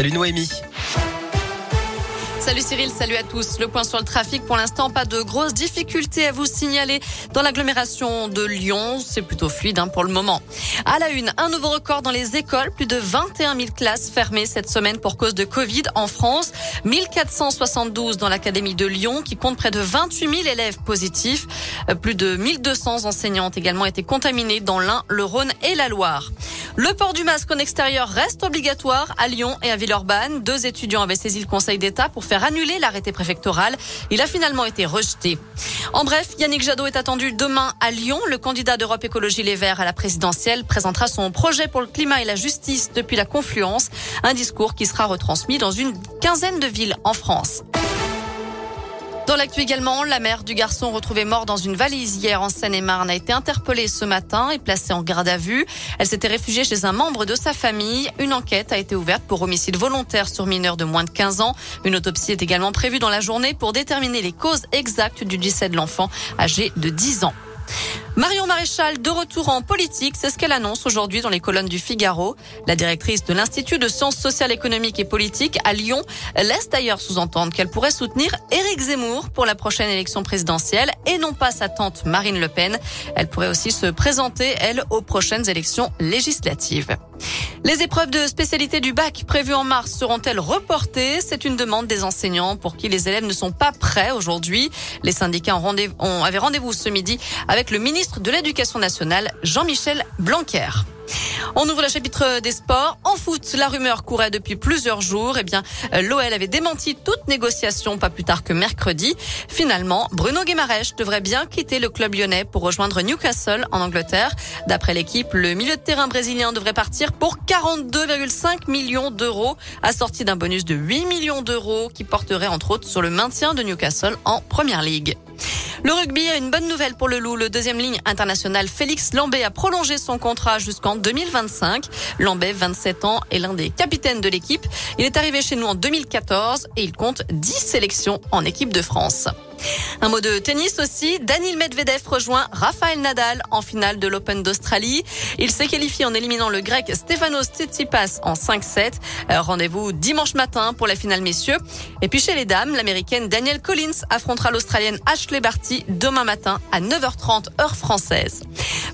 Salut Noémie. Salut Cyril, salut à tous. Le point sur le trafic, pour l'instant, pas de grosses difficultés à vous signaler dans l'agglomération de Lyon. C'est plutôt fluide hein, pour le moment. À la une, un nouveau record dans les écoles. Plus de 21 000 classes fermées cette semaine pour cause de Covid en France. 1472 dans l'académie de Lyon qui compte près de 28 000 élèves positifs. Euh, plus de 1200 enseignants ont également été contaminés dans l'Ain, le Rhône et la Loire. Le port du masque en extérieur reste obligatoire à Lyon et à Villeurbanne. Deux étudiants avaient saisi le Conseil d'État pour faire annuler l'arrêté préfectoral. Il a finalement été rejeté. En bref, Yannick Jadot est attendu demain à Lyon. Le candidat d'Europe Écologie Les Verts à la présidentielle présentera son projet pour le climat et la justice depuis la confluence. Un discours qui sera retransmis dans une quinzaine de villes en France. Dans l'actu également, la mère du garçon retrouvé mort dans une valise hier en Seine-et-Marne a été interpellée ce matin et placée en garde à vue. Elle s'était réfugiée chez un membre de sa famille. Une enquête a été ouverte pour homicide volontaire sur mineur de moins de 15 ans. Une autopsie est également prévue dans la journée pour déterminer les causes exactes du décès de l'enfant âgé de 10 ans. Marion Maréchal de retour en politique, c'est ce qu'elle annonce aujourd'hui dans les colonnes du Figaro. La directrice de l'Institut de sciences sociales, économiques et politiques à Lyon laisse d'ailleurs sous-entendre qu'elle pourrait soutenir Éric Zemmour pour la prochaine élection présidentielle et non pas sa tante Marine Le Pen. Elle pourrait aussi se présenter, elle, aux prochaines élections législatives. Les épreuves de spécialité du bac prévues en mars seront-elles reportées? C'est une demande des enseignants pour qui les élèves ne sont pas prêts aujourd'hui. Les syndicats ont rendez avaient rendez-vous ce midi avec le ministre de l'Éducation nationale, Jean-Michel Blanquer. On ouvre le chapitre des sports. En foot, la rumeur courait depuis plusieurs jours. Eh bien, l'OL avait démenti toute négociation pas plus tard que mercredi. Finalement, Bruno Guimaraes devrait bien quitter le club lyonnais pour rejoindre Newcastle en Angleterre. D'après l'équipe, le milieu de terrain brésilien devrait partir pour 42,5 millions d'euros, assorti d'un bonus de 8 millions d'euros qui porterait entre autres sur le maintien de Newcastle en Première Ligue. Le rugby a une bonne nouvelle pour le Loup. Le deuxième ligne international Félix Lambé a prolongé son contrat jusqu'en 2025. Lambé, 27 ans, est l'un des capitaines de l'équipe. Il est arrivé chez nous en 2014 et il compte 10 sélections en équipe de France. Un mot de tennis aussi. Daniel Medvedev rejoint Rafael Nadal en finale de l'Open d'Australie. Il s'est qualifié en éliminant le grec Stefanos Tsitsipas en 5-7. Euh, rendez-vous dimanche matin pour la finale messieurs. Et puis chez les dames, l'américaine Danielle Collins affrontera l'australienne Ashley Barty demain matin à 9h30 heure française.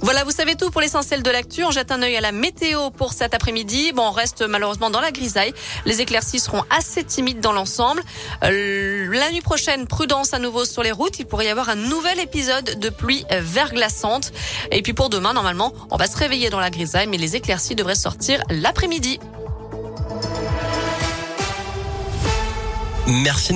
Voilà, vous savez tout pour l'essentiel de l'actu. On jette un œil à la météo pour cet après-midi. Bon, on reste malheureusement dans la grisaille. Les éclaircies seront assez timides dans l'ensemble. Euh, la nuit prochaine, prudence à nouveau sur les routes. Il pourrait y avoir un nouvel épisode de pluie verglaçante. Et puis pour demain, normalement, on va se réveiller dans la grisaille, mais les éclaircies devraient sortir l'après-midi. Merci.